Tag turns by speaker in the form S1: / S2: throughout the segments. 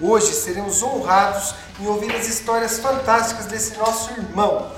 S1: Hoje seremos honrados em ouvir as histórias fantásticas desse nosso irmão,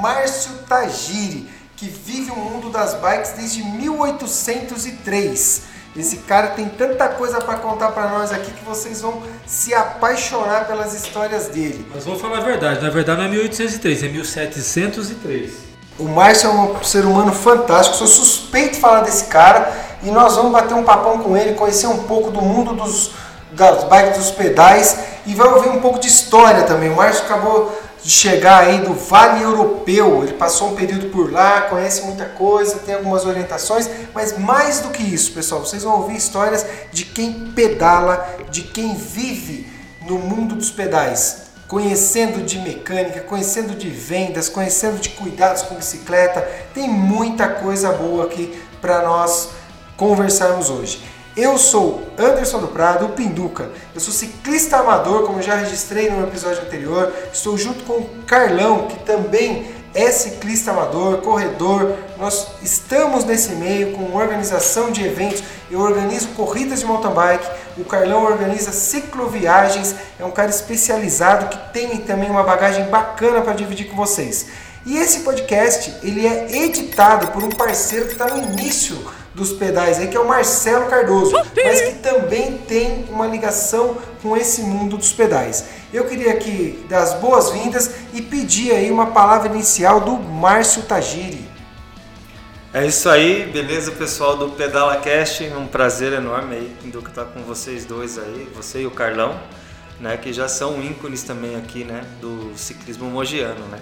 S1: Márcio Tagiri, que vive o mundo das bikes desde 1803. Esse cara tem tanta coisa para contar para nós aqui que vocês vão se apaixonar pelas histórias dele.
S2: Mas vamos falar a verdade, na verdade não é 1803, é 1703.
S1: O Márcio é um ser humano fantástico, sou suspeito de falar desse cara e nós vamos bater um papão com ele, conhecer um pouco do mundo dos das bikes dos pedais e vai ouvir um pouco de história também. O Márcio acabou de chegar aí do Vale Europeu, ele passou um período por lá, conhece muita coisa, tem algumas orientações, mas mais do que isso, pessoal, vocês vão ouvir histórias de quem pedala, de quem vive no mundo dos pedais, conhecendo de mecânica, conhecendo de vendas, conhecendo de cuidados com bicicleta. Tem muita coisa boa aqui para nós conversarmos hoje. Eu sou Anderson do Prado, o Pinduca. Eu sou ciclista amador, como já registrei no episódio anterior. Estou junto com o Carlão, que também é ciclista amador, corredor. Nós estamos nesse meio com organização de eventos. Eu organizo corridas de mountain bike. O Carlão organiza cicloviagens. É um cara especializado que tem também uma bagagem bacana para dividir com vocês. E esse podcast ele é editado por um parceiro que está no início dos pedais aí, que é o Marcelo Cardoso, mas que também tem uma ligação com esse mundo dos pedais. Eu queria aqui dar as boas-vindas e pedir aí uma palavra inicial do Márcio Tagiri.
S3: É isso aí, beleza pessoal do Pedala Cast, um prazer enorme aí do que tá com vocês dois aí, você e o Carlão, né, que já são ícones também aqui, né, do ciclismo mogiano, né.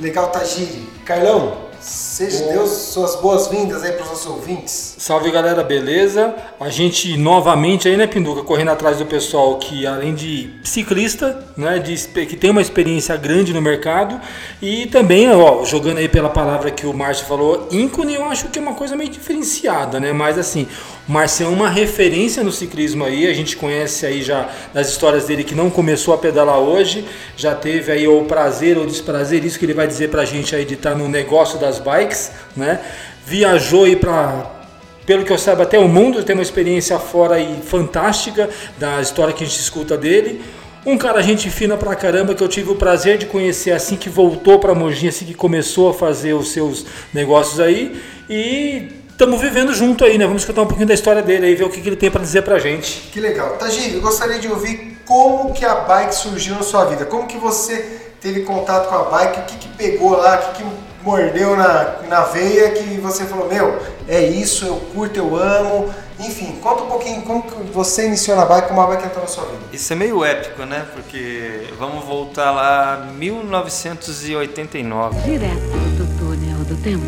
S1: Legal, Tagiri. Carlão, Seja Deus suas boas-vindas aí para os nossos ouvintes.
S2: Salve galera, beleza? A gente novamente aí, né, Pinduca, correndo atrás do pessoal que além de ciclista, né, de, que tem uma experiência grande no mercado e também, ó, jogando aí pela palavra que o Márcio falou, ícone, eu acho que é uma coisa meio diferenciada, né? Mas assim, o Márcio é uma referência no ciclismo aí, a gente conhece aí já das histórias dele que não começou a pedalar hoje, já teve aí o prazer ou desprazer, isso que ele vai dizer pra gente aí de estar no negócio das bikes, né? Viajou aí para pelo que eu saiba, até o mundo tem uma experiência fora e fantástica da história que a gente escuta dele. Um cara gente fina pra caramba que eu tive o prazer de conhecer assim que voltou para Mogi, assim que começou a fazer os seus negócios aí. E estamos vivendo junto aí, né? Vamos escutar um pouquinho da história dele aí, ver o que, que ele tem para dizer pra gente.
S1: Que legal. Tagir, eu gostaria de ouvir como que a bike surgiu na sua vida. Como que você teve contato com a bike, o que, que pegou lá, o que, que mordeu na, na veia que você falou, meu, é isso, eu curto, eu amo. Enfim, conta um pouquinho como que você iniciou na bike, como a bike entrou na sua vida.
S3: Isso é meio épico, né? Porque vamos voltar lá 1989.
S4: Direto do túnel do tempo.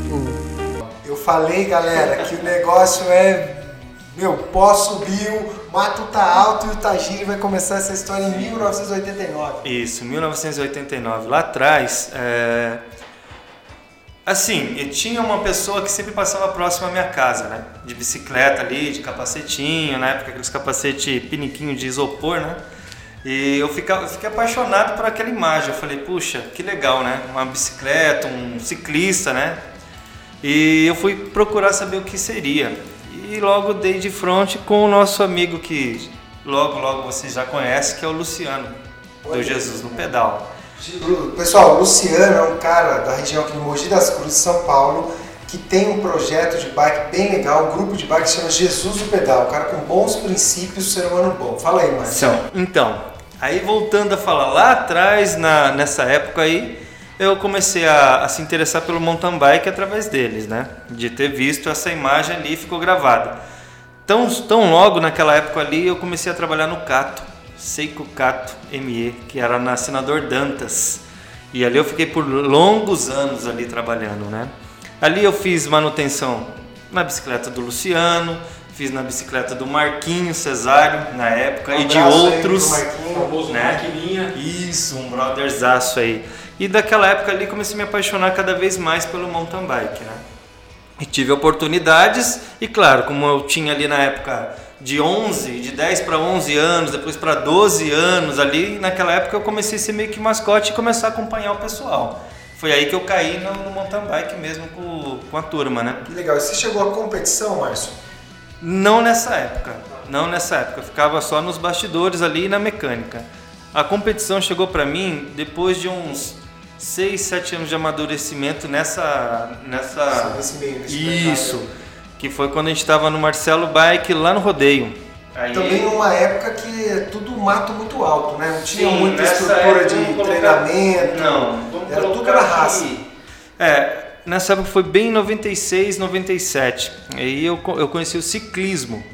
S1: Eu falei, galera, que o negócio é meu, pó subiu, mato tá alto e o Tagiri vai começar essa história em 1989.
S3: Isso, 1989. Lá atrás, é... assim, eu tinha uma pessoa que sempre passava próximo à minha casa, né? De bicicleta ali, de capacetinho, na época aqueles capacete piniquinho de isopor, né? E eu, fiquei, eu fiquei apaixonado por aquela imagem. Eu falei, puxa, que legal, né? Uma bicicleta, um ciclista, né? E eu fui procurar saber o que seria e logo dei de frente com o nosso amigo que logo, logo vocês já conhecem, que é o Luciano, do Jesus no Pedal.
S1: Pessoal, o Luciano é um cara da região aqui de Mogi das Cruzes, São Paulo, que tem um projeto de bike bem legal, um grupo de bike que chama Jesus no Pedal, um cara com bons princípios, ser humano bom. Fala aí, Marcelo.
S3: Então, aí voltando a falar, lá atrás, na, nessa época aí, eu comecei a, a, se interessar pelo mountain bike através deles, né? De ter visto essa imagem ali ficou gravada. Tão, tão logo naquela época ali eu comecei a trabalhar no Cato, Seiko Cato ME, que era na Senador Dantas. E ali eu fiquei por longos anos ali trabalhando, né? Ali eu fiz manutenção na bicicleta do Luciano, fiz na bicicleta do Marquinho Cesário na época um e de outros,
S2: aí, né?
S3: Isso, um brotherzaço aí. E daquela época ali comecei a me apaixonar cada vez mais pelo mountain bike, né? E tive oportunidades e claro, como eu tinha ali na época de 11, de 10 para 11 anos, depois para 12 anos ali, naquela época eu comecei a ser meio que mascote e começar a acompanhar o pessoal. Foi aí que eu caí no, no mountain bike mesmo com, com a turma, né?
S1: Que legal. E você chegou à competição, Márcio?
S3: Não nessa época, não nessa época. Eu ficava só nos bastidores ali e na mecânica. A competição chegou para mim depois de uns 6, 7 anos de amadurecimento nessa. nessa...
S1: Nesse meio, nesse
S3: Isso.
S1: mercado.
S3: Que foi quando a gente estava no Marcelo Bike lá no rodeio. Aí-
S1: Também numa época que é tudo mato muito alto, né? Não tinha
S3: Sim,
S1: muita estrutura de
S3: colocar-
S1: treinamento.
S3: Não,
S1: era tudo
S3: que-
S1: raça.
S3: É, nessa época foi bem em 96, 97. Aí eu, eu conheci o ciclismo.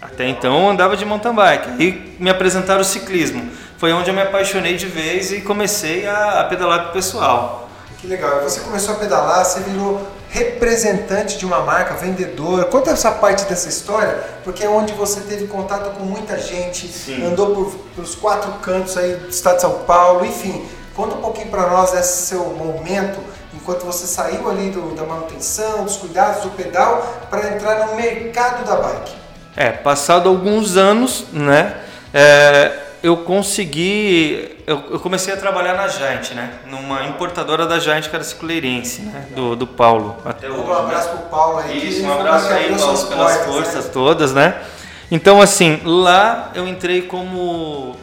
S3: Até então eu andava de mountain bike. Aí me apresentaram o ciclismo. Foi onde eu me apaixonei de vez e comecei a, a pedalar com o pessoal.
S1: Que legal. Você começou a pedalar, você virou representante de uma marca, vendedor. Conta essa parte dessa história, porque é onde você teve contato com muita gente,
S3: Sim.
S1: andou por, pelos quatro cantos aí do estado de São Paulo, enfim. Conta um pouquinho para nós desse seu momento, enquanto você saiu ali do- da manutenção, dos cuidados do pedal, para entrar no mercado da bike.
S3: É, passado alguns anos, né? é, eu consegui. Eu, eu comecei a trabalhar na Giant, né? Numa importadora da Giant, que era cicleirense, né? Do, do Paulo. Até hoje.
S1: um
S3: né?
S1: abraço pro Paulo aí.
S3: Isso, um abraço aí, Paulo, pelas
S1: portas,
S3: forças
S1: né?
S3: todas, né? Então, assim, lá eu entrei como.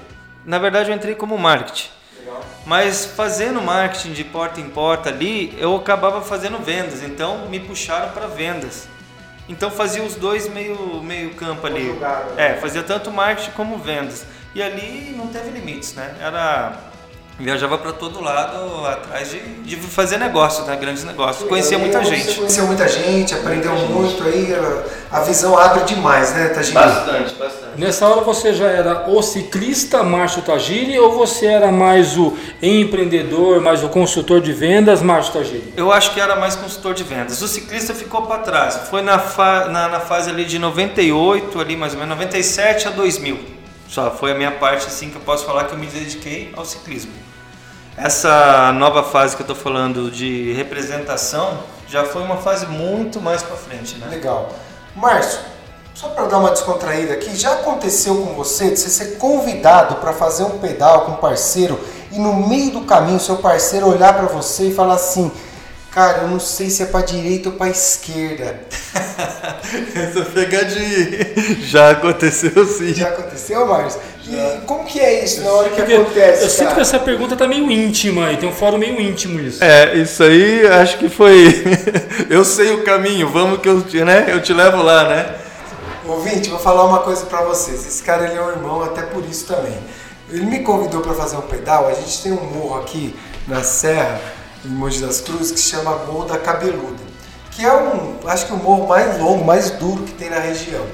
S3: Na verdade, eu entrei como marketing. Mas fazendo marketing de porta em porta ali, eu acabava fazendo vendas. Então, me puxaram para vendas. Então, fazia os dois meio, meio campo ali.
S1: Conjugado,
S3: É, fazia tanto marketing como vendas. E ali não teve limites, né? Era. Viajava para todo lado atrás de, de fazer negócio, né? Grandes negócios. Conhecia
S1: aí
S3: muita gente.
S1: conheceu muita gente, aprendeu
S3: Muita gente.
S1: muito aí, a- a visão abre demais, né, Tagini?
S3: Bastante, bastante.
S2: Nessa hora você já era o ciclista Márcio Tagiri ou você era mais o empreendedor, mais o consultor de vendas Márcio Tagiri?
S3: Eu acho que era mais consultor de vendas. O ciclista ficou para trás. Foi na, fa- na, na fase ali de 98, ali mais ou menos, 97 a 2000. Só foi a minha parte assim que eu posso falar que eu me dediquei ao ciclismo. Essa nova fase que eu estou falando de representação já foi uma fase muito mais para frente, né?
S1: Legal. Márcio, só para dar uma descontraída aqui, já aconteceu com você de você ser convidado para fazer um pedal com um parceiro e no meio do caminho seu parceiro olhar para você e falar assim: Cara, eu não sei se é para direita ou para esquerda.
S3: Essa pegadinha já aconteceu sim.
S1: Já aconteceu, Márcio? E como que é isso na hora que
S2: Porque
S1: acontece?
S2: eu sinto
S1: cara?
S2: que essa pergunta tá meio íntima aí, tem um fórum meio íntimo isso.
S3: É, isso aí acho que foi. eu sei o caminho, vamos que eu, te- né? eu te levo lá, né?
S1: Ouvinte, vou falar uma coisa pra vocês. Esse cara ele é um irmão, até por isso também. Ele me convidou pra fazer um pedal. A gente tem um morro aqui na Serra, em Mogi das Cruzes, que se chama Morro da Cabeluda. Que é um, acho que o morro mais longo, mais duro que tem na região.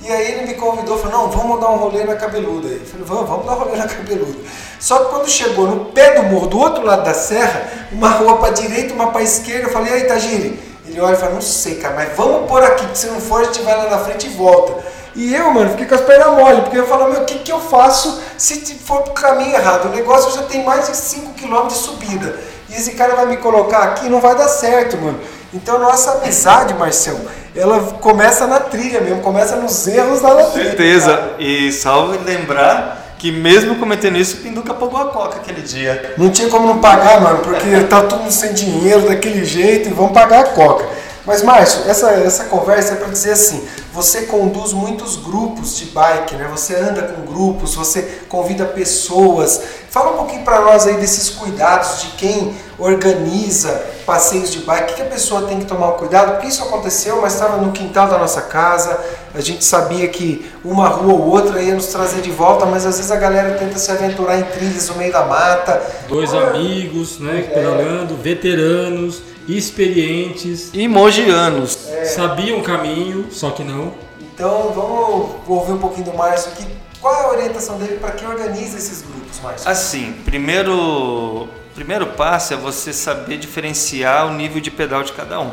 S1: E aí ele me convidou, falou, não, vamos dar um rolê na Cabeluda. Eu falei, vamos, vamos dar um rolê na Cabeluda. Só que quando chegou no pé do morro, do outro lado da serra, uma rua pra direita, uma pra esquerda, eu falei, aí, Tagiri? Ele olha e fala, não sei, cara, mas vamos por aqui, porque se não for, a gente vai lá na frente e volta. E eu, mano, fiquei com as pernas mole, porque eu falo, meu, o que, que eu faço se for pro caminho errado? O negócio já tem mais de 5 km de subida. E esse cara vai me colocar aqui, não vai dar certo, mano. Então nossa amizade, Marcelo, ela começa na trilha mesmo, começa nos erros lá na trilha.
S3: Certeza.
S1: cara.
S3: E salve lembrar que mesmo cometendo isso, o Pinduca pagou a coca aquele dia.
S1: Não tinha como não pagar, mano, porque tá todo mundo sem dinheiro daquele jeito e vão pagar a coca. Mas, Márcio, essa, essa conversa é para dizer assim: você conduz muitos grupos de bike, né? Você anda com grupos, você convida pessoas. Fala um pouquinho para nós aí desses cuidados de quem organiza passeios de bike. O que a pessoa tem que tomar cuidado? Porque isso aconteceu, mas estava no quintal da nossa casa. A gente sabia que uma rua ou outra ia nos trazer de volta, mas às vezes a galera tenta se aventurar em trilhas no meio da mata.
S2: Dois amigos, né, pedalando, veteranos, experientes,
S3: E mogianos.
S2: sabiam o caminho, só que não.
S1: Então vamos ouvir um pouquinho do Márcio aqui. Qual é a orientação dele para quem organiza esses grupos, Márcio?
S3: Assim, primeiro, primeiro passo é você saber diferenciar o nível de pedal de cada um.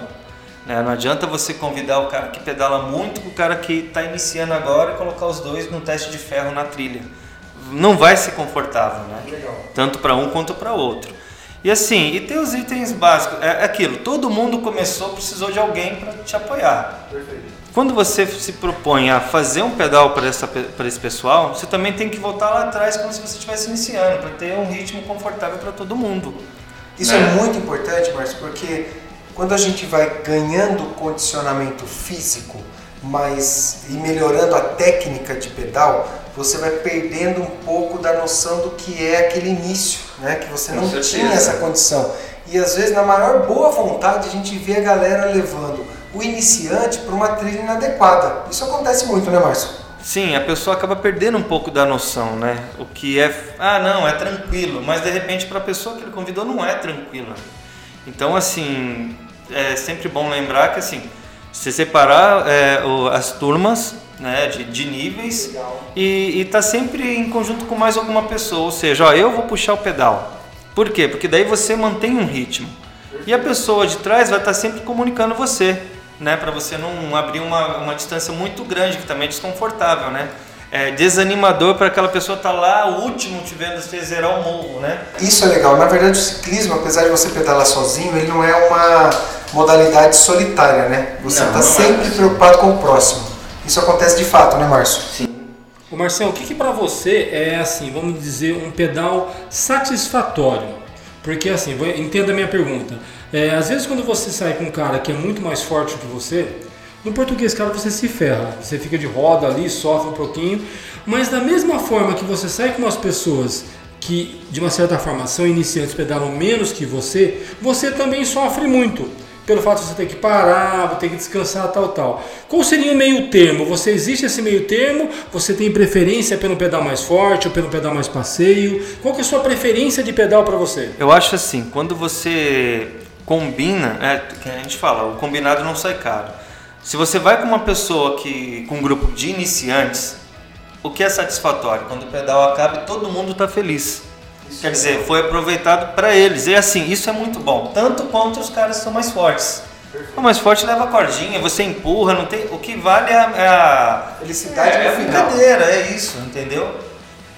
S3: né? Não adianta você convidar o cara que pedala muito com o cara que está iniciando agora e colocar os dois no teste de ferro na trilha. Não vai ser confortável, né?
S1: Legal.
S3: Tanto para um quanto para outro. E assim, e ter os itens básicos, é aquilo, todo mundo começou, precisou de alguém para te apoiar. Quando você se propõe a fazer um pedal para esse pessoal, você também tem que voltar lá atrás como se você estivesse iniciando, para ter um ritmo confortável para todo mundo.
S1: Isso né? é muito importante, Márcio, porque quando a gente vai ganhando condicionamento físico mas, e melhorando a técnica de pedal, você vai perdendo um pouco da noção do que é aquele início, né? que você não tinha essa condição. E às vezes, na maior boa vontade, a gente vê a galera levando o iniciante para uma trilha inadequada. Isso acontece muito, né, Márcio?
S3: Sim, a pessoa acaba perdendo um pouco da noção, né? O que é, ah, não, é tranquilo, mas de repente para a pessoa que ele convidou não é tranquilo. Então, assim, é sempre bom lembrar que assim, você separar é, o, as turmas né, de, de níveis e está sempre em conjunto com mais alguma pessoa. Ou seja, ó, eu vou puxar o pedal. Por quê? Porque daí você mantém um ritmo. E a pessoa de trás vai estar tá sempre comunicando você, né, para você não abrir uma, uma distância muito grande, que também é desconfortável, né? É desanimador para aquela pessoa estar tá lá, o último, te vendo você zerar o morro, né?
S1: Isso é legal. Na verdade, o ciclismo, apesar de você pedalar sozinho, ele não é uma modalidade solitária, né? Você está é. sempre é. preocupado com o próximo. Isso acontece de fato, né, Márcio?
S2: Sim. O Marcelo, o que, que para você é assim, vamos dizer, um pedal satisfatório? Porque assim, entenda a minha pergunta. É, às vezes quando você sai com um cara que é muito mais forte que você, no português, cara, você se ferra. Você fica de roda ali, sofre um pouquinho. Mas da mesma forma que você sai com umas pessoas que, de uma certa forma, são iniciantes, pedalam menos que você, você também sofre muito pelo fato de você ter que parar, ter que descansar, tal, tal. Qual seria o meio termo? Você existe esse meio termo? Você tem preferência pelo pedal mais forte ou pelo pedal mais passeio? Qual que é a sua preferência de pedal para você?
S3: Eu acho assim, quando você combina, é, que a gente fala, o combinado não sai caro. Se você vai com uma pessoa que com um grupo de iniciantes, o que é satisfatório? Quando o pedal acaba, todo mundo está feliz. Quer dizer, foi aproveitado para eles. E assim, isso é muito bom. Tanto quanto os caras são mais fortes. O mais forte leva a cordinha, você empurra, não tem. O que vale é a, é a
S1: felicidade é,
S3: é a brincadeira, é isso, entendeu?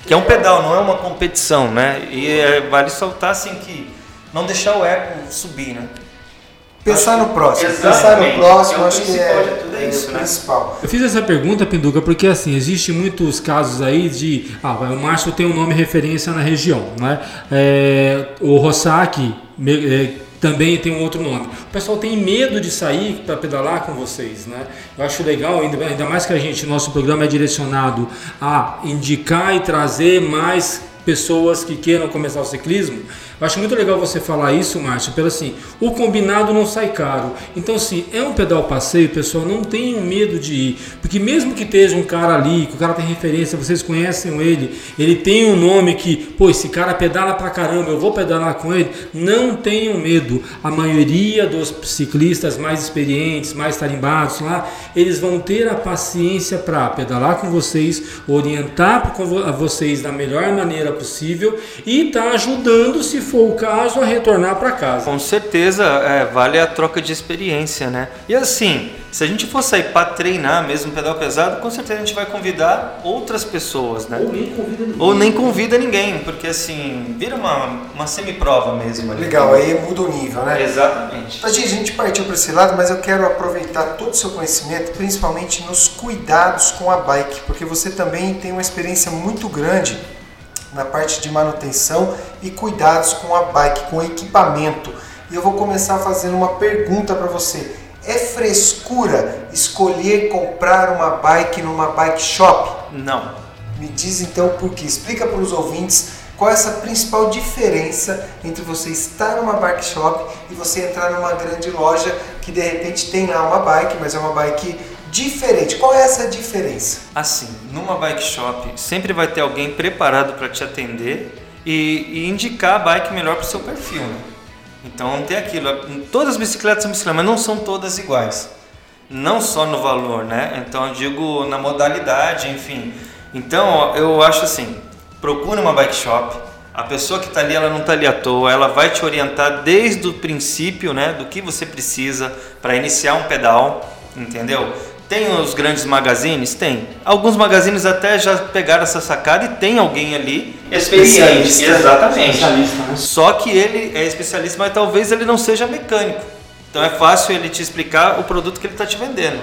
S3: Que é um pedal, não é uma competição, né? E é, vale soltar assim que não deixar o eco subir, né?
S1: Pensar no próximo.
S3: Pensar
S1: no próximo, é acho que é, é, isso, né? principal.
S2: Eu fiz essa pergunta, Pinduca, porque assim, existe muitos casos aí de. Ah, o Márcio tem um nome referência na região, né? É, o Rossac é, também tem um outro nome. O pessoal tem medo de sair para pedalar com vocês, né? Eu acho legal, ainda, ainda mais que a gente, nosso programa é direcionado a indicar e trazer mais pessoas que queiram começar o ciclismo. Eu acho muito legal você falar isso, Márcio, pelo assim, o combinado não sai caro. Então, assim, é um pedal passeio, pessoal, não tenham medo de ir. Porque mesmo que esteja um cara ali, que o cara tem referência, vocês conhecem ele, ele tem um nome que, pô, esse cara pedala pra caramba, eu vou pedalar com ele. Não tenham medo. A maioria dos ciclistas mais experientes, mais tarimbados lá, eles vão ter a paciência para pedalar com vocês, orientar vocês da melhor maneira possível e tá ajudando se for o caso, a retornar para casa.
S3: Com certeza, é, vale a troca de experiência, né? E assim, se a gente for sair para treinar mesmo pedal pesado, com certeza a gente vai convidar outras pessoas, né?
S2: Ou nem convida ninguém.
S3: Ou nem convida ninguém, porque assim, vira uma, uma semi-prova mesmo.
S1: Ali. Legal, aí muda o nível, né?
S3: Exatamente.
S1: Então, a gente partiu para esse lado, mas eu quero aproveitar todo o seu conhecimento, principalmente nos cuidados com a bike, porque você também tem uma experiência muito grande na parte de manutenção e cuidados com a bike, com o equipamento. E eu vou começar fazendo uma pergunta para você. É frescura escolher comprar uma bike numa bike shop?
S3: Não.
S1: Me diz então por quê. Explica para os ouvintes qual é essa principal diferença entre você estar numa bike shop e você entrar numa grande loja que de repente tem lá uma bike, mas é uma bike diferente. Qual é essa diferença?
S3: Assim, numa bike shop sempre vai ter alguém preparado para te atender e, e, indicar a bike melhor para o seu perfil. Né? Então tem aquilo. Todas as bicicletas são bicicletas, mas não são todas iguais. Não só no valor, né? Então eu digo na modalidade, enfim. Então eu acho assim, procure uma bike shop. A pessoa que está ali, ela não está ali à toa, ela vai te orientar desde o princípio, né, do que você precisa para iniciar um pedal, entendeu? Tem os grandes magazines? Tem. Alguns magazines até já pegaram essa sacada e tem alguém ali experiente.
S1: Especialista.
S3: Exatamente.
S2: Especialista, né?
S3: Só que ele é especialista, mas talvez ele não seja mecânico. Então é fácil ele te explicar o produto que ele está te vendendo.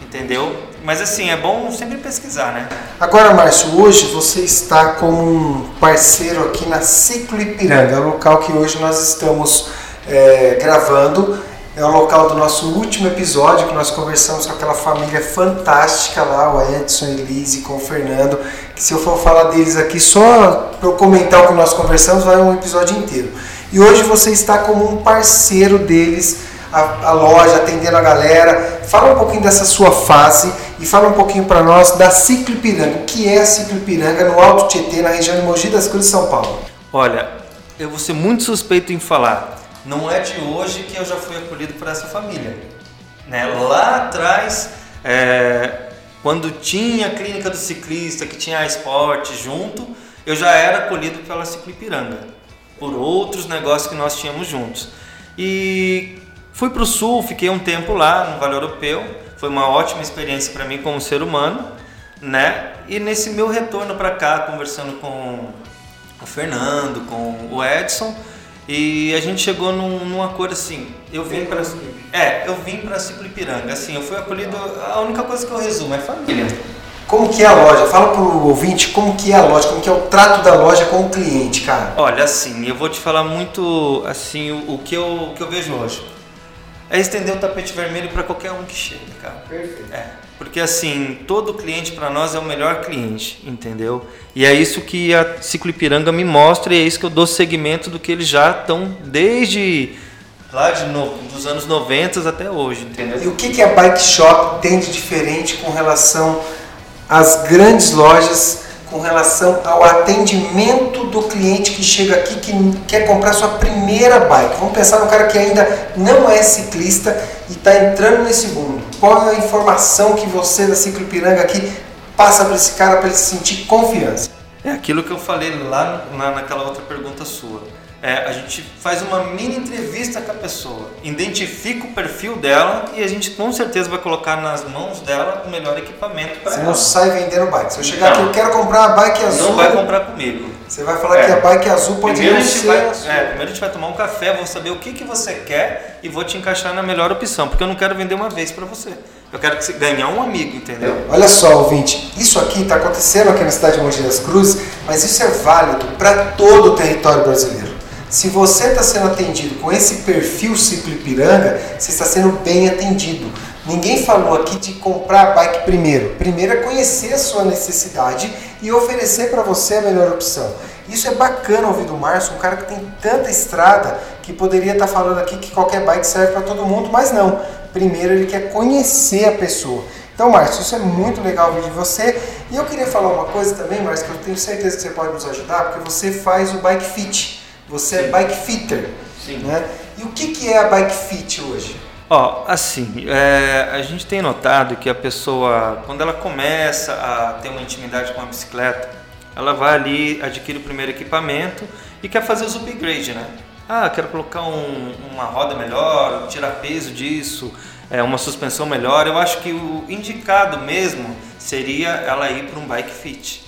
S3: Entendeu? Mas assim, é bom sempre pesquisar, né?
S1: Agora, Márcio, hoje você está como um parceiro aqui na Ciclo Ipiranga, é o local que hoje nós estamos é, gravando. É o local do nosso último episódio que nós conversamos com aquela família fantástica lá, o Edson, Elise com o Fernando. Que se eu for falar deles aqui só para eu comentar o que nós conversamos, vai um episódio inteiro. E hoje você está como um parceiro deles, a, a loja, atendendo a galera. Fala um pouquinho dessa sua fase e fala um pouquinho para nós da Ciclo Ipiranga. O que é a Ciclo Ipiranga no Alto Tietê, na região de Mogi das Cruzes, São Paulo?
S3: Olha, eu vou ser muito suspeito em falar. Não é de hoje que eu já fui acolhido por essa família. Né? Lá atrás, é, quando tinha a clínica do ciclista, que tinha a esporte junto, eu já era acolhido pela Ciclo Ipiranga, por outros negócios que nós tínhamos juntos. E fui para o sul, fiquei um tempo lá no Vale Europeu, foi uma ótima experiência para mim como ser humano, né? E nesse meu retorno para cá, conversando com o Fernando, com o Edson, e a gente chegou num, num acordo assim. Eu vim para é, eu vim para Ciclo Ipiranga. Assim, eu fui acolhido. A única coisa que eu resumo é família.
S1: Como que é a loja? Fala pro ouvinte como que é a loja, como que é o trato da loja com o cliente, cara.
S3: Olha, assim, eu vou te falar muito assim o, o que eu o que eu vejo hoje. É estender o tapete vermelho para qualquer um que chega, cara.
S1: Perfeito.
S3: É, porque assim, todo cliente para nós é o melhor cliente, entendeu? E é isso que a Ciclo Ipiranga me mostra e é isso que eu dou seguimento do que eles já estão desde lá de dos anos 90 até hoje, entendeu?
S1: E o que, que a Bike Shop tem de diferente com relação às grandes lojas, com relação ao atendimento do cliente que chega aqui que quer comprar sua primeira bike? Vamos pensar no cara que ainda não é ciclista e está entrando nesse mundo. Qual é a informação que você da Ciclo Ipiranga aqui passa para esse cara para ele se sentir confiança?
S3: É aquilo que eu falei lá na, naquela outra pergunta sua. É, a gente faz uma mini entrevista com a pessoa, identifica o perfil dela e a gente com certeza vai colocar nas mãos dela o melhor equipamento para
S1: Você
S3: ela.
S1: não sai vendendo bike. Se eu chegar
S3: Não.
S1: aqui, eu quero comprar uma bike azul.
S3: Não vai comprar comigo.
S1: Você vai falar
S3: É.
S1: que a bike azul pode
S3: Primeiro
S1: ser.
S3: vai,
S1: a sua.
S3: é, primeiro a gente vai tomar um café, vou saber o que, que você quer e vou te encaixar na melhor opção, porque eu não quero vender uma vez para você. Eu quero que você ganhar um amigo, entendeu?
S1: Olha só, ouvinte, isso aqui está acontecendo aqui na cidade de Mogi das Cruzes, mas isso é válido para todo o território brasileiro. Se você está sendo atendido com esse perfil Ciclo Ipiranga, você está sendo bem atendido. Ninguém falou aqui de comprar a bike primeiro. Primeiro é conhecer a sua necessidade e oferecer para você a melhor opção. Isso é bacana ouvir do Márcio, um cara que tem tanta estrada que poderia estar falando aqui que qualquer bike serve para todo mundo, mas não. Primeiro ele quer conhecer a pessoa. Então, Márcio, isso é muito legal ouvir de você. E eu queria falar uma coisa também, Márcio, que eu tenho certeza que você pode nos ajudar, porque você faz o bike fit. Você é bike fitter.
S3: Sim.
S1: Né? E o que, que é a bike fit hoje?
S3: Ó, assim, é, a gente tem notado que a pessoa, quando ela começa a ter uma intimidade com a bicicleta, ela vai ali, adquire o primeiro equipamento e quer fazer os upgrade, né? Ah, quero colocar um- uma roda melhor, tirar peso disso, é, uma suspensão melhor. Eu acho que o indicado mesmo seria ela ir para um bike fit.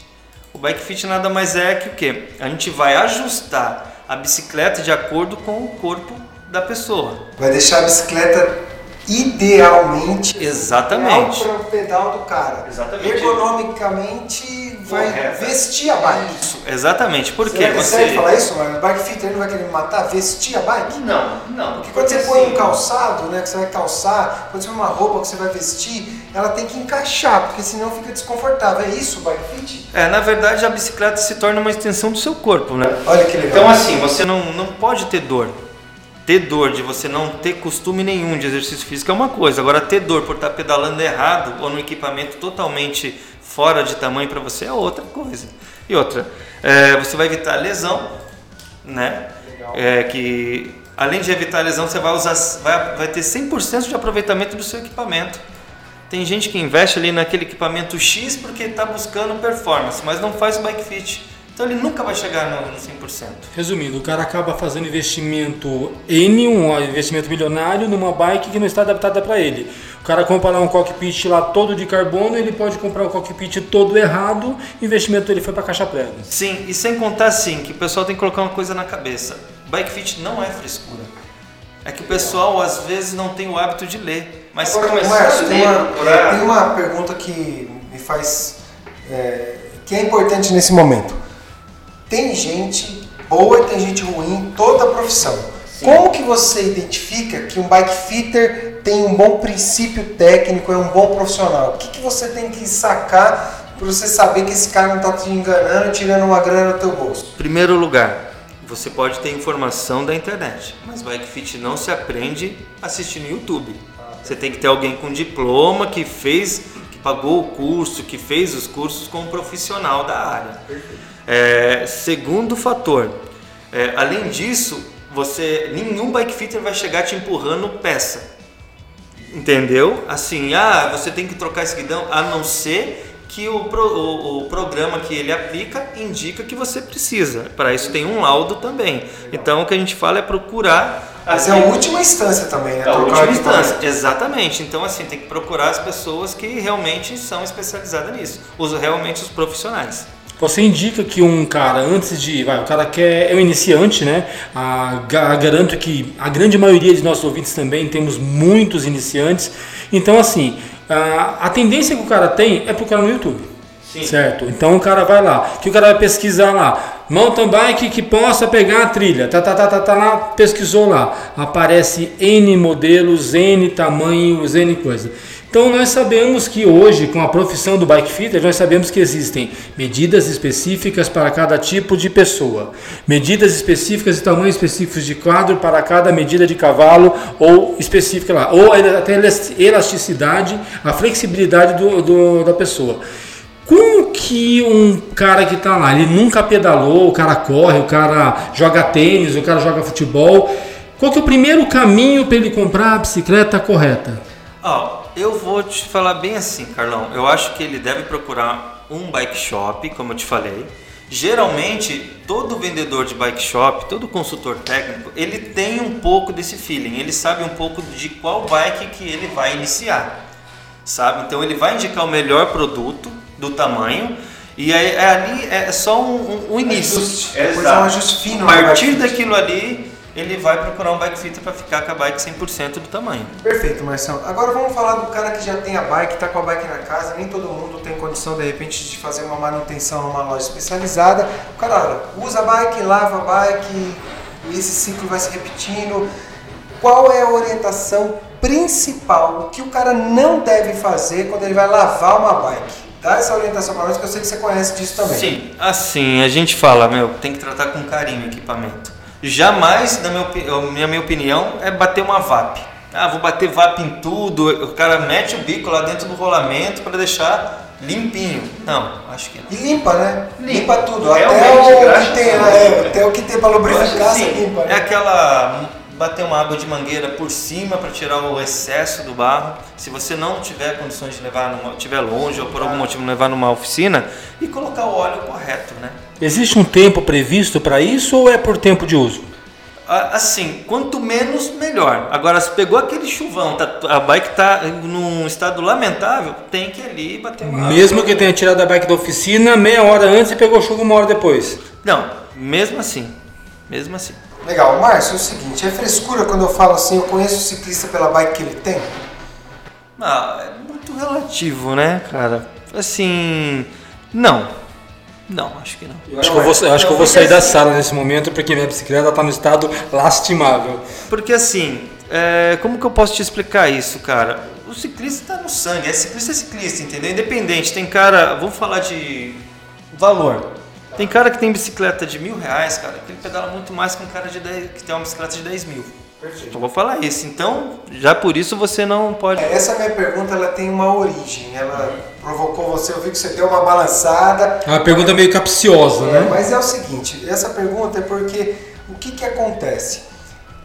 S3: O bike fit nada mais é que o quê? A gente vai ajustar a bicicleta de acordo com o corpo da pessoa.
S1: Vai deixar a bicicleta idealmente
S3: Exatamente.
S1: para o pedal do cara.
S3: Exatamente.
S1: Ergonomicamente vai
S3: Correto.
S1: vestir a bike.
S3: Isso, exatamente. Por
S1: Você
S3: quê?
S1: vai você... falar isso, mano? O bike fitter não vai querer me matar? Vestir a bike?
S3: Não, não.
S1: Porque quando você põe um calçado, né, que você vai calçar, quando você põe uma roupa que você vai vestir, ela tem que encaixar, porque senão fica desconfortável. É isso o bike fit?
S3: É, na verdade a bicicleta se torna uma extensão do seu corpo, né?
S1: Olha que legal.
S3: Então assim, você não, não pode ter dor. Ter dor de você não ter costume nenhum de exercício físico é uma coisa. Agora ter dor por estar pedalando errado ou no equipamento totalmente fora de tamanho para você é outra coisa. E outra, é, você vai evitar lesão, né? É, que além de evitar lesão, você vai usar, vai, vai ter 100% de aproveitamento do seu equipamento. Tem gente que investe ali naquele equipamento X porque está buscando performance, mas não faz o bike fit. Então ele nunca vai chegar no, no 100%.
S2: Resumindo, o cara acaba fazendo investimento N, um investimento milionário, numa bike que não está adaptada para ele. cara compra lá um cockpit lá todo de carbono, ele pode comprar o cockpit todo errado, o investimento dele foi para caixa prega.
S3: Sim, e sem contar assim, que o pessoal tem que colocar uma coisa na cabeça. Bike fit não é frescura. É que o pessoal às vezes não tem o hábito de ler. Mas se
S1: Agora,
S3: começar
S1: Márcio,
S3: a
S1: tem
S3: ler,
S1: uma,
S3: procurar-
S1: tem uma pergunta que me faz. é, que é importante nesse momento. Tem gente boa e tem gente ruim em toda a profissão. Como que você identifica que um bike fitter tem um bom princípio técnico, é um bom profissional? O que, que você tem que sacar para você saber que esse cara não está te enganando, tirando uma grana do teu bolso?
S3: Primeiro lugar, você pode ter informação da internet, mas bike fit não se aprende assistindo YouTube. Você tem que ter alguém com diploma que fez, que pagou o curso, que fez os cursos com um profissional da área. É, segundo fator, é, além disso, você nenhum bike fitter vai chegar te empurrando peça. Entendeu? Assim, ah, você tem que trocar esse guidão, a não ser que o, pro- o- o programa que ele aplica indica que você precisa. Para isso tem um laudo também. Então o que a gente fala é procurar.
S1: Mas é a última instância também, né?
S3: É a última instância, exatamente. Então, assim, tem que procurar as pessoas que realmente são especializadas nisso, os, realmente os profissionais.
S2: Você indica que um cara, antes de. Vai, o cara quer. É um iniciante, né? Ah, ga- garanto que a grande maioria de nossos ouvintes também temos muitos iniciantes. Então, assim, a, a tendência que o cara tem é procurar no YouTube. Certo? Então o cara vai lá. Que o cara vai pesquisar lá? Mountain bike que possa pegar a trilha. Tá, tá, tá, tá, tá lá, pesquisou lá. Aparece N modelos, N tamanhos, N coisa. Então nós sabemos que hoje, com a profissão do bike fitter, nós sabemos que existem medidas específicas para cada tipo de pessoa, medidas específicas e tamanhos específicos de quadro para cada medida de cavalo ou específica lá, ou até elasticidade, a flexibilidade do, do- da pessoa. Como que um cara que tá lá, ele nunca pedalou, o cara corre, o cara joga tênis, o cara joga futebol, qual que é o primeiro caminho para ele comprar a bicicleta correta?
S3: Ó, eu vou te falar bem assim, Carlão. Eu acho que ele deve procurar um bike shop, como eu te falei. Geralmente, todo vendedor de bike shop, todo consultor técnico, ele tem um pouco desse feeling. Ele sabe um pouco de qual bike que ele vai iniciar, sabe? Então, ele vai indicar o melhor produto do tamanho e aí, é ali é só um, um- um início.
S1: Ajuste. Depois é um ajuste fino
S3: A partir daquilo ali, ele vai procurar um bike fitter para ficar com a bike 100% do tamanho.
S1: Perfeito, Marcelo. Agora vamos falar do cara que já tem a bike, está com a bike na casa, nem todo mundo tem condição de repente de fazer uma manutenção numa loja especializada. O cara olha, usa a bike, lava a bike, e esse ciclo vai se repetindo. Qual é a orientação principal que o cara não deve fazer quando ele vai lavar uma bike? Dá essa orientação para nós que eu sei que você conhece disso também.
S3: Sim, assim, a gente fala, meu, tem que tratar com carinho o equipamento. Jamais, na minha, minha opinião, é bater uma VAP. Ah, vou bater VAP em tudo, o cara mete o bico lá dentro do rolamento para deixar limpinho. Não, acho que não.
S1: E limpa, né? Limpa,
S3: Limpa.
S1: tudo. Até
S3: Realmente,
S1: o, que tem,
S3: a Deus.
S1: é, até o que tem para lubrificar, você limpa.
S3: é
S1: né?
S3: aquela bater uma água de mangueira por cima para tirar o excesso do barro. Se você não tiver condições de levar, numa, tiver longe ou por algum motivo levar numa oficina e colocar o óleo correto, né?
S2: Existe um tempo previsto para isso ou é por tempo de uso?
S3: Assim, quanto menos, melhor. Agora, se pegou aquele chuvão, tá- a bike tá num estado lamentável, tem que ir ali bater uma
S2: Mesmo que tenha tirado a bike da oficina meia hora antes e pegou chuva uma hora depois.
S3: Não, mesmo assim. Mesmo assim.
S1: Legal, Márcio, é o seguinte, é frescura quando eu falo assim, eu conheço o ciclista pela bike que ele tem?
S3: Ah, é muito relativo, né, cara? Assim. Não. Não, acho que não.
S2: Eu acho que eu vou, eu acho que eu vou sair da sala nesse momento porque minha bicicleta está no estado lastimável.
S3: Porque assim, é, como que eu posso te explicar isso, cara? O ciclista tá no sangue, é ciclista é ciclista, entendeu? Independente, tem cara, vamos falar de valor. Tem cara que tem bicicleta de mil reais, cara, que ele pedala muito mais que um cara de 10, que tem uma bicicleta de 10 mil. Eu vou falar isso. Então, já por isso você não pode.
S1: Essa minha pergunta, ela tem uma origem, ela provocou você, eu vi que você deu uma balançada,
S2: É uma pergunta meio capciosa,
S1: É,
S2: né?
S1: mas é o seguinte, essa pergunta é porque o que, que acontece?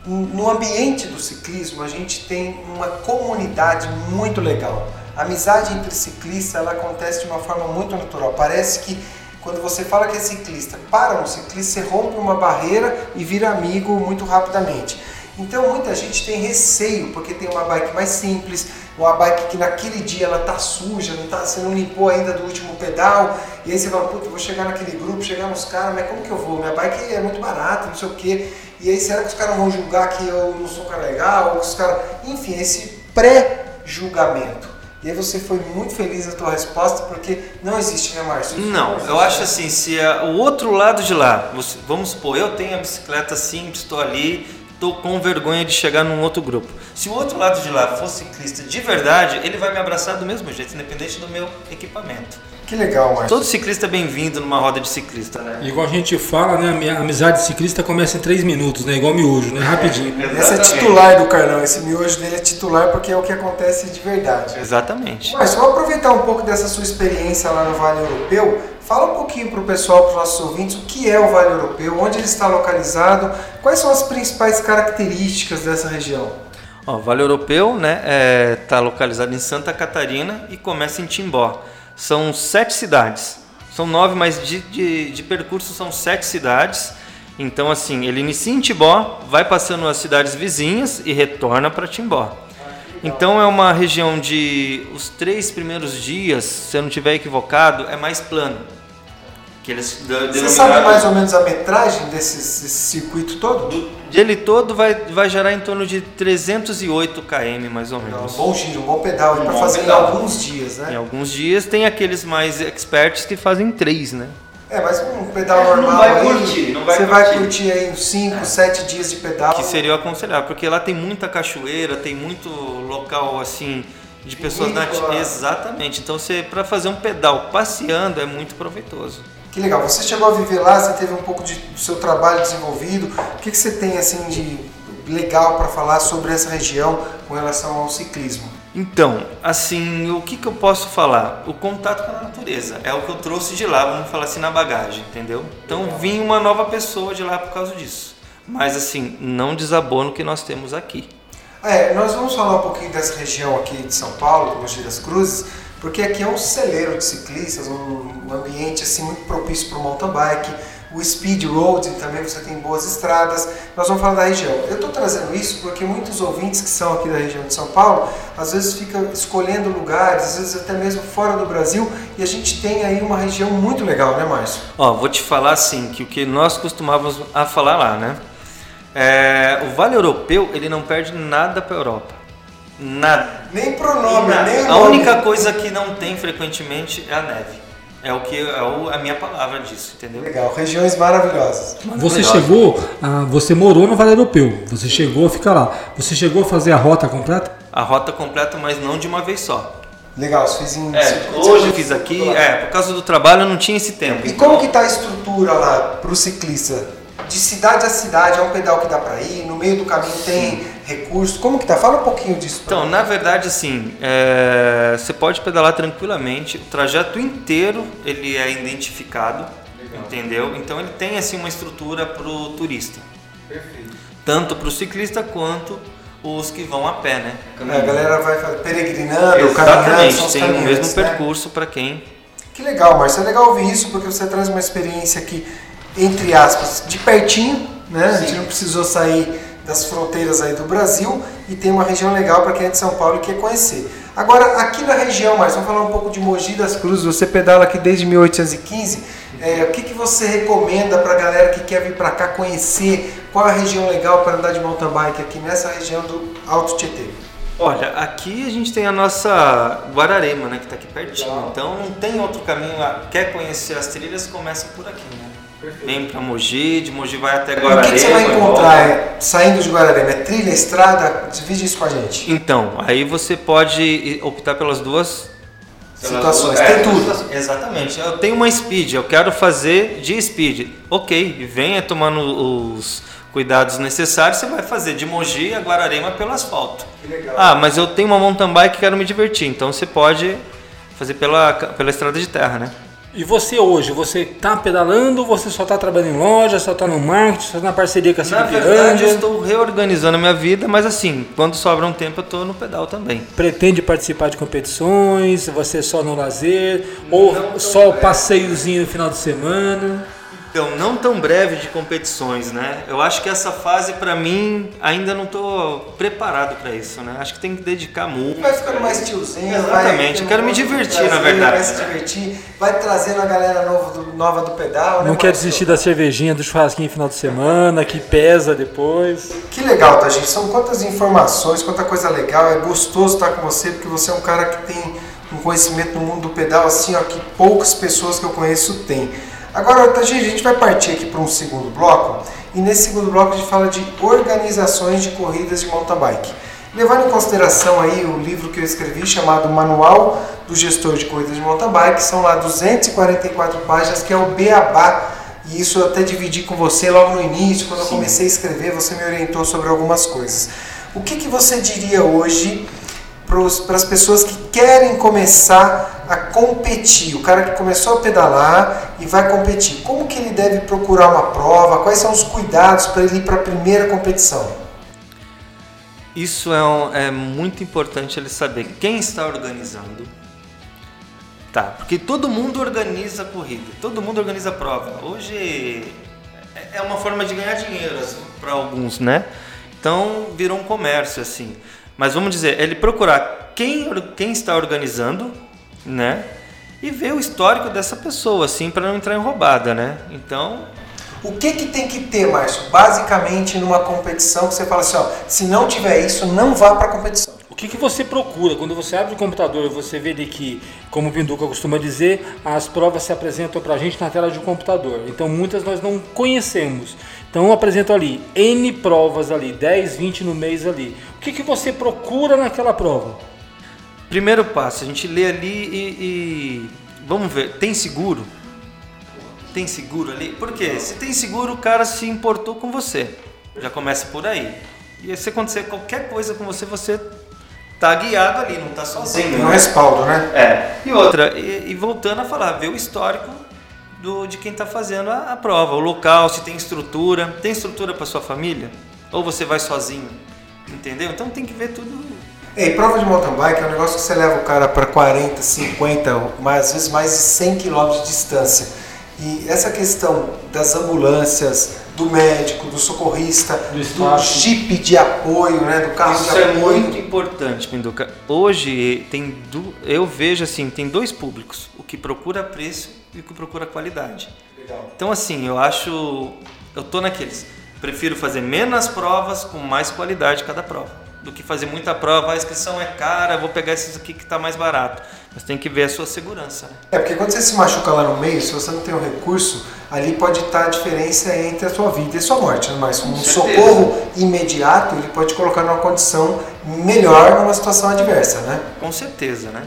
S1: No ambiente do ciclismo, a gente tem uma comunidade muito legal. A amizade entre ciclistas ela acontece de uma forma muito natural. Parece que quando você fala que é ciclista, para um ciclista, você rompe uma barreira e vira amigo muito rapidamente. Então muita gente tem receio porque tem uma bike mais simples, ou a bike que naquele dia ela tá suja, não tá, você não limpou ainda do último pedal, e aí você fala, puta, vou chegar naquele grupo, chegar nos caras, mas como que eu vou? Minha bike é muito barata, não sei o quê. E aí será que os caras vão julgar que eu não sou um cara legal? Ou os caras. Enfim, esse pré-julgamento. E aí você foi muito feliz na tua resposta, porque não existe, né, Márcio?
S3: Não, eu acho assim, se a- o outro lado de lá, você- vamos supor, eu tenho a bicicleta simples, estou ali, estou com vergonha de chegar num outro grupo. Se o outro lado de lá for ciclista de verdade, ele vai me abraçar do mesmo jeito, independente do meu equipamento.
S1: Que legal, Márcio.
S3: Todo ciclista é bem-vindo numa roda de ciclista, né?
S2: Igual a gente fala, né? A minha amizade ciclista começa em 3 minutos, né? Igual miojo, né? Rapidinho.
S1: Esse é titular do Carlão, esse miojo dele é titular porque é o que acontece de verdade.
S3: Exatamente.
S1: Mas vamos aproveitar um pouco dessa sua experiência lá no Vale Europeu. Fala um pouquinho para o pessoal, para os nossos ouvintes, o que é o Vale Europeu, onde ele está localizado, quais são as principais características dessa região.
S3: O Vale Europeu né, está localizado em Santa Catarina e começa em Timbó. São sete cidades. São nove, mas de, de, de percurso são sete cidades. Então, assim, ele inicia em Timbó, vai passando as cidades vizinhas e retorna para Timbó. Então, é uma região de. Os três primeiros dias, se eu não estiver equivocado, é mais plano. Que eles
S1: Você sabe mais ou menos a metragem desse, desse circuito todo?
S3: Ele todo vai, vai gerar em torno de 308 km, mais ou
S1: É um
S3: menos.
S1: bom giro, um bom pedal para
S3: bom
S1: fazer
S3: pedal.
S1: em alguns dias,
S3: Em
S1: né?
S3: alguns dias tem aqueles mais experts que fazem três, né?
S1: É, mas um pedal
S3: É, não
S1: normal
S3: vai
S1: aí,
S3: curtir, não vai
S1: você vai
S3: curtir.
S1: curtir aí uns 5, 7 dias de pedal.
S3: Que seria o aconselhável, porque lá tem muita cachoeira, tem muito local assim de pessoas nativas. Exatamente. Então você para fazer um pedal passeando é muito proveitoso.
S1: Que legal. Você chegou a viver lá, você teve um pouco de, do seu trabalho desenvolvido. O que, que você tem assim de legal para falar sobre essa região com relação ao ciclismo?
S3: Então, assim, o que, que eu posso falar? O contato com a natureza é o que eu trouxe de lá, vamos falar assim, na bagagem, entendeu? Então, vim uma nova pessoa de lá por causa disso. Mas, assim, não desabou no que nós temos aqui.
S1: É, nós vamos falar um pouquinho dessa região aqui de São Paulo, do Mogi das Cruzes, porque aqui é um celeiro de ciclistas, um, ambiente assim muito propício para o mountain bike. O speed road também você tem boas estradas. Nós vamos falar da região. Eu estou trazendo isso porque muitos ouvintes que são aqui da região de São Paulo, às vezes ficam escolhendo lugares, às vezes até mesmo fora do Brasil, e a gente tem aí uma região muito legal, né, Márcio?
S3: Ó, vou te falar assim, que o que nós costumávamos a falar lá, né? É, o Vale Europeu, ele não perde nada para a Europa. Nada.
S1: Nem pronome,
S3: Nada.
S1: nem o
S3: A
S1: nome.
S3: única coisa que não tem frequentemente é a neve. É o que é o- a minha palavra disso, entendeu?
S1: Legal, regiões maravilhosas.
S2: Você chegou, a, você morou no Vale Europeu, você chegou a ficar lá. Você chegou a fazer a rota completa?
S3: A rota completa, mas não de uma vez só.
S1: Legal, você fez em
S3: É, hoje eu fiz aqui, é, por causa do trabalho eu não tinha esse tempo.
S1: E como que tá a estrutura lá para o ciclista? De cidade a cidade, é um pedal que dá para ir, no meio do caminho tem recurso, como que tá? Fala um pouquinho disso.
S3: Então,
S1: mim.
S3: na verdade, assim, é, você pode pedalar tranquilamente. O trajeto inteiro ele é identificado, entendeu? Então ele tem assim uma estrutura para o turista, tanto para o ciclista quanto os que vão a pé, né?
S1: É, a galera vai peregrinando, caminhando, são
S3: Exatamente, tem o mesmo
S1: né?
S3: percurso para quem
S1: Que legal, Márcio. É legal ouvir isso porque você traz uma experiência aqui, entre aspas, de pertinho, né? A gente não precisou sair das fronteiras aí do Brasil e tem uma região legal para quem é de São Paulo e quer conhecer. Agora, aqui na região, Márcio, vamos falar um pouco de Mogi das Cruzes. Você pedala aqui desde 1815. É, o que, que você recomenda para a galera que quer vir para cá conhecer? Qual a região legal para andar de mountain bike aqui nessa região do Alto Tietê?
S3: Olha, aqui a gente tem a nossa Guararema, né, que está aqui pertinho. Então não tem outro caminho lá. Quer conhecer as trilhas, começa por aqui, né? Vem para Mogi, de Mogi vai até
S1: O
S3: Guararema.
S1: que, que você vai
S3: e
S1: encontrar é, saindo de Guararema? É trilha, estrada? Divide isso com a gente.
S3: Então, aí você pode optar pelas duas
S1: Situações,
S3: É,
S1: tem tudo.
S3: situações. Exatamente. Eu tenho uma speed, eu quero fazer de speed. Ok, venha tomando os cuidados necessários, você vai fazer de Mogi a Guararema pelo asfalto.
S1: legal.
S3: Ah, mas eu tenho uma mountain bike e quero me divertir, então você pode fazer pela, pela estrada de terra, né?
S2: E você hoje, você tá pedalando, você só tá trabalhando em loja, só tá no marketing, só tá na parceria com a
S3: Na verdade, eu estou reorganizando a minha vida, mas assim, quando sobra um tempo, eu estou no pedal também.
S2: Pretende participar de competições? Você só no lazer? Ou só o passeiozinho no final de semana?
S3: Então, não tão breve de competições, né? Eu acho que essa fase, para mim, ainda não tô preparado para isso, né? Acho que tem que dedicar muito.
S1: Vai ficando mais tiozinho.
S3: Exatamente,
S1: vai
S3: eu quero me divertir,
S1: prazer,
S3: na verdade,
S1: Vai se
S3: né?
S1: divertir, vai trazendo a galera nova do, nova do pedal.
S2: Não
S1: né,
S2: quer desistir da cervejinha, do churrasquinho no final de semana, que pesa depois.
S1: Que legal, tá, gente? São quantas informações, quanta coisa legal. É gostoso estar com você, porque você é um cara que tem um conhecimento no mundo do pedal, assim, ó, que poucas pessoas que eu conheço têm. Agora, tá, a gente vai partir aqui para um segundo bloco, e nesse segundo bloco a gente fala de organizações de corridas de mountain bike. Levando em consideração aí o livro que eu escrevi chamado Manual do Gestor de Corridas de Mountain Bike, são lá 244 páginas, que é o Beabá e isso eu até dividi com você logo no início, quando eu comecei a escrever, você me orientou sobre algumas coisas. O que, que você diria hoje para as pessoas que querem começar a competir? O cara que começou a pedalar e vai competir, como que ele deve procurar uma prova? Quais são os cuidados para ele ir para a primeira competição?
S3: Isso é, um- é muito importante ele saber quem está organizando. Tá, porque todo mundo organiza corrida, todo mundo organiza prova. Hoje é- é uma forma de ganhar dinheiro para alguns, né? Então virou um comércio assim. Mas vamos dizer, ele procurar quem, quem está organizando, né? E ver o histórico dessa pessoa, assim, para não entrar em roubada, né? Então
S1: O que, que tem que ter, Márcio, basicamente numa competição que você fala assim, ó, se não tiver isso, não vá para a competição.
S2: O que, que você procura? Quando você abre o computador você vê ali que, como o Pinduca costuma dizer, as provas se apresentam para a gente na tela de um computador. Então muitas nós não conhecemos. Então apresentam ali N provas ali, 10, 20 no mês ali. O que, que você procura naquela prova?
S3: Primeiro passo, a gente lê ali e, e- vamos ver, tem seguro? Tem seguro ali? Por quê? Se tem seguro, o cara se importou com você. Já começa por aí. E se acontecer qualquer coisa com você, você tá guiado ali, não tá sozinho.
S1: Tem um
S3: né?
S1: respaldo, né?
S3: É. E outra, e, e voltando a falar, ver o histórico do, de quem está fazendo a, a prova, o local, se tem estrutura. Tem estrutura para sua família? Ou você vai sozinho? Entendeu? Então tem que ver tudo.
S1: É, e prova de mountain bike é um negócio que você leva o cara para 40, 50, mais, às vezes mais de 100 km de distância. E essa questão das ambulâncias, do médico, do socorrista,
S2: Do
S1: do, jipe de apoio, né, do carro
S3: Isso
S1: de
S3: é
S1: apoio.
S3: muito importante, Pinduca. Hoje tem du... eu vejo assim, tem dois públicos, o que procura preço e o que procura qualidade. Então assim, eu acho eu tô naqueles, prefiro fazer menos provas com mais qualidade cada prova, do que fazer muita prova, a inscrição é cara, vou pegar esses aqui que está mais barato. Mas tem que ver a sua segurança. né?
S1: É, porque quando você se machuca lá no meio, se você não tem o recurso, ali pode estar a diferença entre a sua vida e a sua morte. né? Mas um socorro imediato, ele pode te colocar numa condição melhor numa situação adversa, né?
S3: Com certeza, né?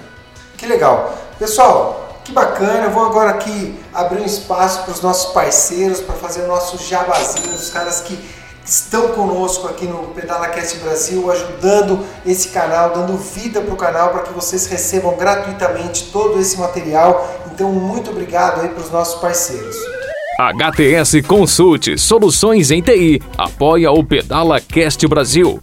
S1: Que legal. Pessoal, que bacana. Eu vou agora aqui abrir um espaço para os nossos parceiros, para fazer o nosso jabazinho, os caras que estão conosco aqui no PedalaCast Brasil, ajudando esse canal, dando vida para o canal, para que vocês recebam gratuitamente todo esse material. Então, muito obrigado aí para os nossos parceiros.
S5: HTS Consulte Soluções em TI apoia o Pedala Cast Brasil.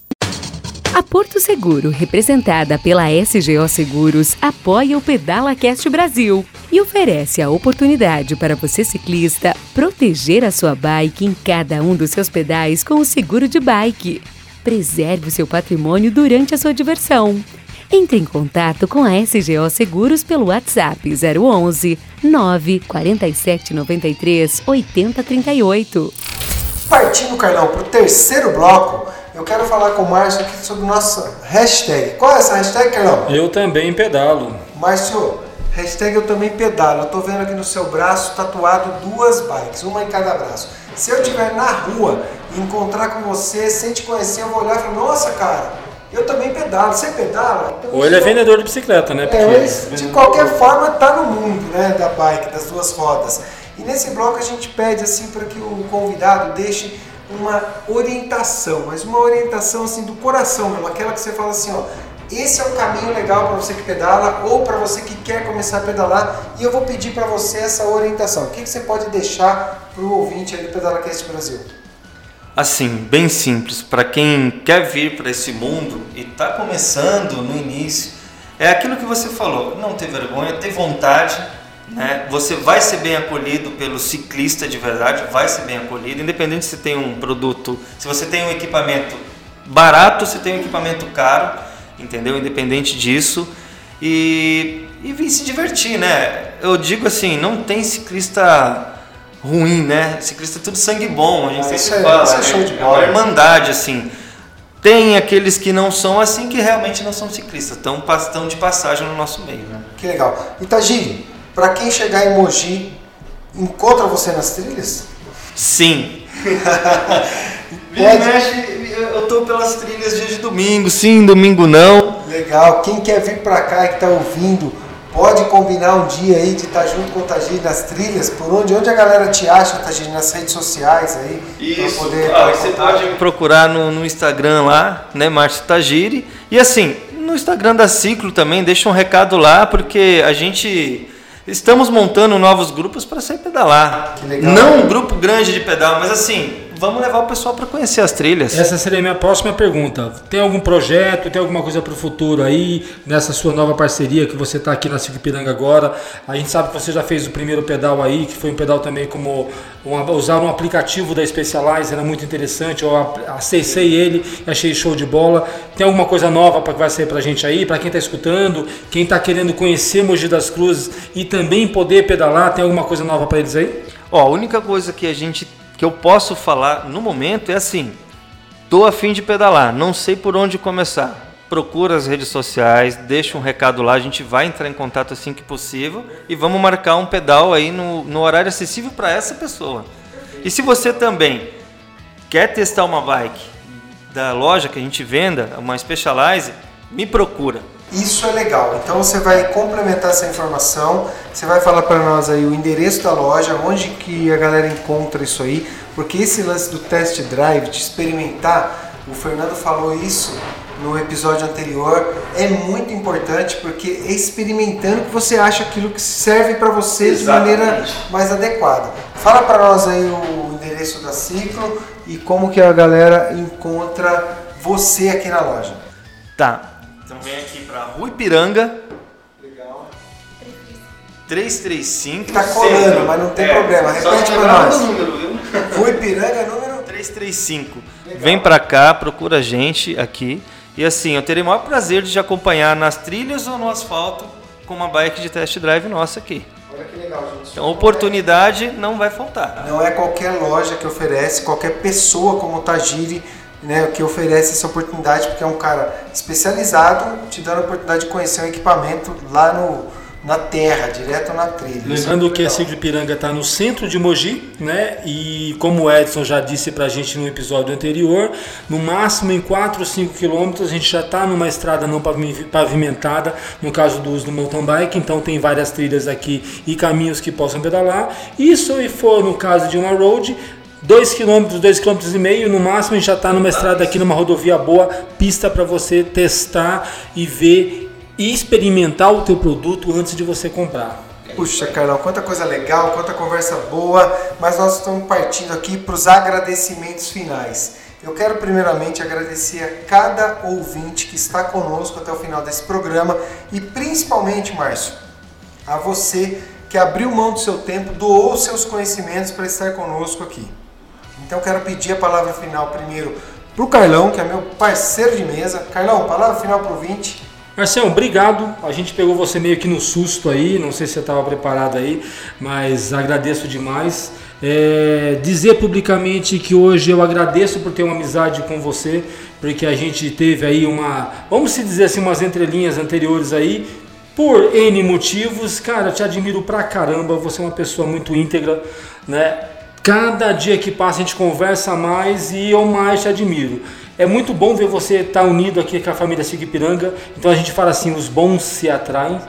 S6: A Porto Seguro, representada pela SGO Seguros, apoia o Pedala Cast Brasil e oferece a oportunidade para você ciclista proteger a sua bike em cada um dos seus pedais com o seguro de bike. Preserve o seu patrimônio durante a sua diversão. Entre em contato com a SGO Seguros pelo WhatsApp 011 947 93 8038.
S1: Partindo, Carlão, para o terceiro bloco, eu quero falar com o Márcio aqui sobre nossa hashtag. Qual é essa hashtag, Carlão?
S2: Eu também pedalo.
S1: Márcio, hashtag eu também pedalo. Eu tô vendo aqui no seu braço tatuado duas bikes, uma em cada braço. Se eu estiver na rua e encontrar com você, sem te conhecer, eu vou olhar e falar, nossa cara, eu também pedalo. Você pedala? Então,
S2: Ou ele é vendedor de bicicleta, né?
S1: É, mas de qualquer forma tá no mundo, né, da bike, das duas rodas. E nesse bloco a gente pede assim para que o convidado deixe uma orientação, mas uma orientação assim do coração mesmo, aquela que você fala assim, ó, esse é um caminho legal para você que pedala ou para você que quer começar a pedalar. E eu vou pedir para você essa orientação. O que, que você pode deixar para o ouvinte aí do PedalaCast Brasil?
S3: Assim, bem simples. Para quem quer vir para esse mundo e está começando no início, é aquilo que você falou. Não ter vergonha, ter vontade. Né? Você vai ser bem acolhido pelo ciclista de verdade, vai ser bem acolhido, independente se tem um produto, se você tem um equipamento barato, se tem um equipamento caro entendeu? Independente disso. E, e vir se divertir, né? Eu digo assim, não tem ciclista ruim, né? Ciclista é tudo sangue bom, a gente
S1: Ah,
S3: sempre
S1: é-
S3: fala.
S1: isso é
S3: né?
S1: show de
S3: É
S1: bola.
S3: uma irmandade, assim. Tem aqueles que não são assim, que realmente não são ciclistas, estão, estão de passagem no nosso meio, né?
S1: Que legal. Itagiri, para quem chegar em Mogi, encontra você nas trilhas?
S3: Sim.
S1: Pode-
S3: mexe, eu tô pelas trilhas dia de domingo, sim, domingo não.
S1: Legal. Quem quer vir para cá e que está ouvindo, pode combinar um dia aí de estar junto com o Tagiri nas trilhas, por onde, onde a galera te acha, Tagiri, nas redes sociais aí. pra poder
S3: Ah, você pode me procurar no, no Instagram lá, né, Márcio Tagiri. E assim, no Instagram da Ciclo também, deixa um recado lá, porque a gente estamos montando novos grupos para sair pedalar.
S1: Que legal.
S3: Não um grupo grande de pedal, mas assim, vamos levar o pessoal para conhecer as trilhas.
S2: Essa seria a minha próxima pergunta. Tem algum projeto, tem alguma coisa para o futuro aí, nessa sua nova parceria que você está aqui na Ciclopiranga agora? A gente sabe que você já fez o primeiro pedal aí, que foi um pedal também como um, usar um aplicativo da Specialized, era muito interessante. Eu acessei ele e achei show de bola. Tem alguma coisa nova para que vai sair para a gente aí? Para quem está escutando, quem está querendo conhecer Mogi das Cruzes e também poder pedalar, tem alguma coisa nova para eles aí?
S3: Ó, a única coisa que a gente que eu posso falar no momento é assim: tô a fim de pedalar, não sei por onde começar. Procura as redes sociais, deixa um recado lá, a gente vai entrar em contato assim que possível e vamos marcar um pedal aí no, no horário acessível para essa pessoa. E se você também quer testar uma bike da loja que a gente venda, uma Specialized, me procura.
S1: Isso é legal. Então você vai complementar essa informação, você vai falar para nós aí o endereço da loja, onde que a galera encontra isso aí, porque esse lance do test drive, de experimentar, o Fernando falou isso no episódio anterior, é muito importante porque é experimentando que você acha aquilo que serve para você
S3: Exatamente.
S1: de maneira mais adequada. Fala para nós aí o endereço da Ciclo e como que a galera encontra você aqui na loja.
S3: Tá. Então vem aqui para Rua Ipiranga.
S1: Legal.
S3: 335.
S1: Tá colando, mas não tem problema.
S3: só
S1: Repete
S3: lembrar
S1: nós.
S3: do número, viu?
S1: Rua Ipiranga, número
S3: 335. Vem pra cá, procura a gente aqui. E assim, eu terei o maior prazer de te acompanhar nas trilhas ou no asfalto com uma bike de test drive nossa aqui.
S1: Olha que legal, gente.
S3: Então, oportunidade não vai faltar.
S1: Não é qualquer loja que oferece, qualquer pessoa como o Tajiri, né, que oferece essa oportunidade, porque é um cara especializado, te dando a oportunidade de conhecer um equipamento lá no, na terra, direto na trilha. É
S2: Lembrando
S1: muito
S2: que a. Ciclo Piranga está no centro de Mogi, né? E como o Edson já disse para a gente no episódio anterior, no máximo em 4 ou 5 quilômetros a gente já está numa estrada não pavi- pavimentada, no caso do uso do mountain bike, então tem várias trilhas aqui e caminhos que possam pedalar. Isso se for no caso de uma road, 2 km, 2 km e meio, no máximo a gente já está numa estrada aqui, numa rodovia boa, pista para você testar e ver e experimentar o teu produto antes de você comprar.
S1: Puxa, Carlão, quanta coisa legal, quanta conversa boa, mas nós estamos partindo aqui para os agradecimentos finais. Eu quero primeiramente agradecer a cada ouvinte que está conosco até o final desse programa e principalmente, Márcio, a você que abriu mão do seu tempo, doou seus conhecimentos para estar conosco aqui. Então eu quero pedir a palavra final primeiro para o Carlão, que é meu parceiro de mesa. Carlão, palavra final para o ouvinte.
S2: Marcelo, obrigado. A gente pegou você meio que no susto aí, não sei se você estava preparado aí, mas agradeço demais. É, dizer publicamente que hoje eu agradeço por ter uma amizade com você, porque a gente teve aí uma, vamos se dizer assim, umas entrelinhas anteriores aí, por N motivos. Cara, eu te admiro pra caramba, você é uma pessoa muito íntegra, né? Cada dia que passa a gente conversa mais e eu mais te admiro. É muito bom ver você estar unido aqui com a família Sigipiranga. Então a gente fala assim: os bons se atraem.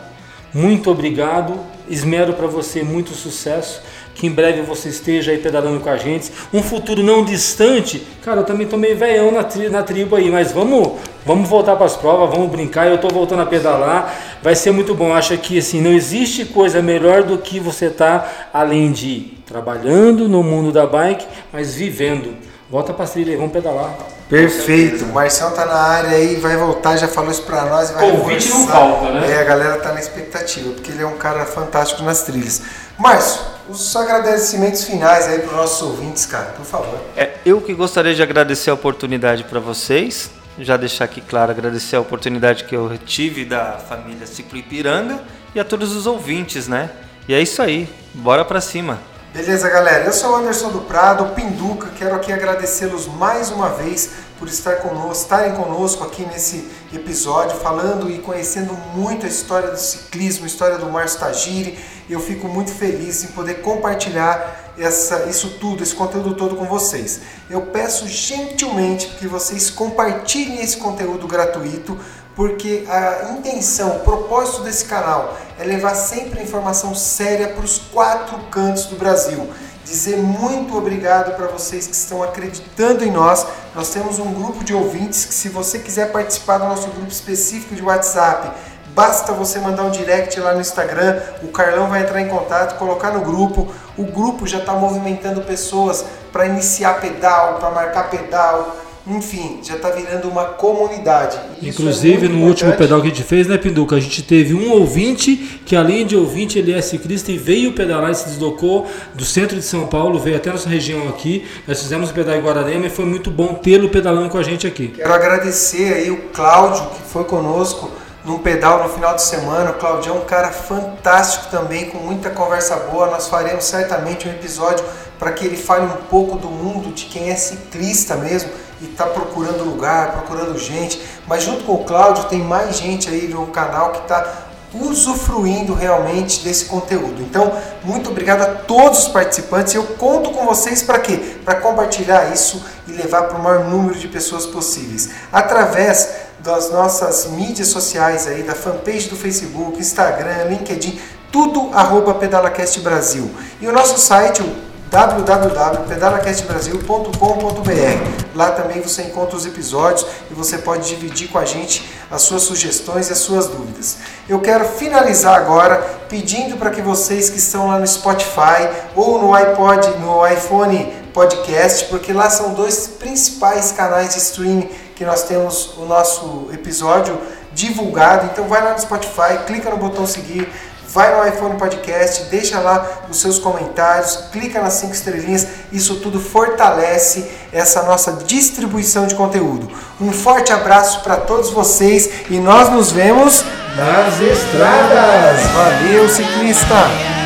S2: Muito obrigado. Esmero para você muito sucesso. Que em breve você esteja aí pedalando com a gente. Um futuro não distante. Cara, eu também tô meio velhão na, tri- na tribo aí, mas vamos Vamos voltar para as provas, vamos brincar. Eu estou voltando a pedalar, vai ser muito bom. Acho que assim não existe coisa melhor do que você estar tá, além de trabalhando no mundo da bike, mas vivendo. Volta para a trilha, vamos pedalar.
S1: Perfeito. O Marcelo tá na área aí, vai voltar, já falou isso para nós. Vai
S2: Convite não falta, né?
S1: É, a galera tá na expectativa, porque ele é um cara fantástico nas trilhas. Márcio, os agradecimentos finais aí para os nossos ouvintes, cara, por favor.
S3: É, eu que gostaria de agradecer a oportunidade para vocês, já deixar aqui claro, agradecer a oportunidade que eu tive da família Ciclo Ipiranga e a todos os ouvintes, né? E é isso aí, bora para cima.
S1: Beleza, galera? Eu sou o Anderson do Prado, Pinduca. Quero aqui agradecê-los mais uma vez por estar conosco, estarem conosco aqui nesse episódio, falando e conhecendo muito a história do ciclismo, a história do Márcio Tagiri. Eu fico muito feliz em poder compartilhar essa, isso tudo, esse conteúdo todo com vocês. Eu peço gentilmente que vocês compartilhem esse conteúdo gratuito porque a intenção, o propósito desse canal é levar sempre informação séria para os quatro cantos do Brasil. Dizer muito obrigado para vocês que estão acreditando em nós. Nós temos um grupo de ouvintes que, se você quiser participar do nosso grupo específico de WhatsApp, basta você mandar um direct lá no Instagram. O Carlão vai entrar em contato, colocar no grupo. O grupo já está movimentando pessoas para iniciar pedal, para marcar pedal enfim, já está virando uma comunidade.
S2: É Inclusive, é no importante. último pedal que a gente fez, né, Pinduca? A gente teve um ouvinte que, além de ouvinte, ele é ciclista e veio pedalar e se deslocou do centro de São Paulo, veio até a nossa região aqui. Nós fizemos o pedal em Guararema e foi muito bom tê-lo pedalando com a gente aqui.
S1: Quero agradecer aí o Cláudio, que foi conosco num pedal no final de semana. O Claudio é um cara fantástico também, com muita conversa boa. Nós faremos certamente um episódio para que ele fale um pouco do mundo de quem é ciclista mesmo e está procurando lugar, procurando gente. Mas junto com o Cláudio tem mais gente aí no canal que está usufruindo realmente desse conteúdo. Então, muito obrigado a todos os participantes. Eu conto com vocês para quê? Para compartilhar isso e levar para o maior número de pessoas possíveis. Através das nossas mídias sociais aí, da fanpage do Facebook, Instagram, LinkedIn, tudo arroba PedalaCast Brasil. E o nosso site, o www.pedalacastbrasil.com.br. Lá também você encontra os episódios e você pode dividir com a gente as suas sugestões e as suas dúvidas. Eu quero finalizar agora pedindo para que vocês que estão lá no Spotify ou no iPod, no iPhone Podcast, porque lá são dois principais canais de streaming que nós temos o nosso episódio divulgado. Então vai lá no Spotify, clica no botão seguir, vai no iPhone Podcast, deixa lá os seus comentários, clica nas cinco estrelinhas, isso tudo fortalece essa nossa distribuição de conteúdo. Um forte abraço para todos vocês e nós nos vemos nas estradas. Valeu, ciclista!